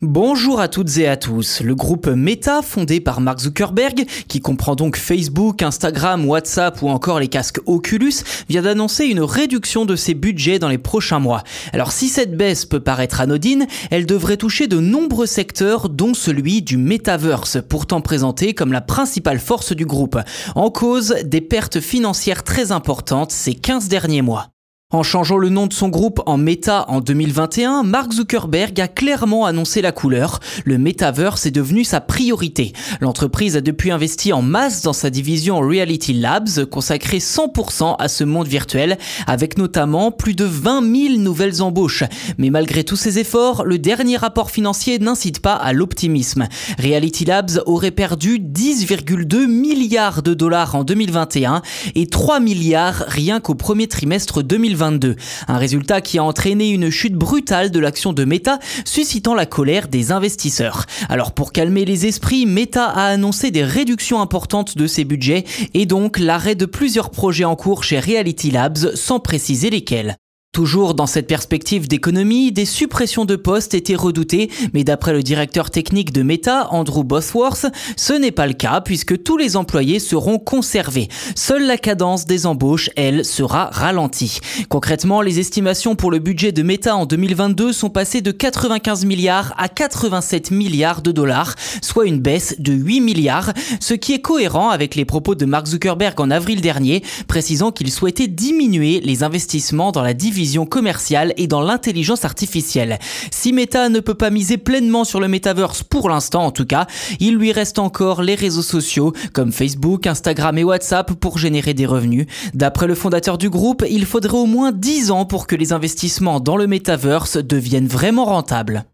Bonjour à toutes et à tous. Le groupe Meta, fondé par Mark Zuckerberg, qui comprend donc Facebook, Instagram, WhatsApp ou encore les casques Oculus, vient d'annoncer une réduction de ses budgets dans les prochains mois. Alors si cette baisse peut paraître anodine, elle devrait toucher de nombreux secteurs, dont celui du metaverse, pourtant présenté comme la principale force du groupe. En cause, des pertes financières très importantes ces 15 derniers mois. En changeant le nom de son groupe en Meta en 2021, Mark Zuckerberg a clairement annoncé la couleur. Le metaverse est devenu sa priorité. L'entreprise a depuis investi en masse dans sa division Reality Labs, consacrée 100% à ce monde virtuel, avec notamment plus de 20 000 nouvelles embauches. Mais malgré tous ces efforts, le dernier rapport financier n'incite pas à l'optimisme. Reality Labs aurait perdu 10,2 milliards de dollars en 2021 et 3 milliards rien qu'au premier trimestre 2020. Un résultat qui a entraîné une chute brutale de l'action de Meta, suscitant la colère des investisseurs. Alors pour calmer les esprits, Meta a annoncé des réductions importantes de ses budgets et donc l'arrêt de plusieurs projets en cours chez Reality Labs sans préciser lesquels. Toujours dans cette perspective d'économie, des suppressions de postes étaient redoutées, mais d'après le directeur technique de Meta, Andrew Bosworth, ce n'est pas le cas puisque tous les employés seront conservés. Seule la cadence des embauches, elle, sera ralentie. Concrètement, les estimations pour le budget de Meta en 2022 sont passées de 95 milliards à 87 milliards de dollars, soit une baisse de 8 milliards, ce qui est cohérent avec les propos de Mark Zuckerberg en avril dernier, précisant qu'il souhaitait diminuer les investissements dans la division vision commerciale et dans l'intelligence artificielle. Si Meta ne peut pas miser pleinement sur le metaverse pour l'instant en tout cas, il lui reste encore les réseaux sociaux comme Facebook, Instagram et WhatsApp pour générer des revenus. D'après le fondateur du groupe, il faudrait au moins 10 ans pour que les investissements dans le metaverse deviennent vraiment rentables.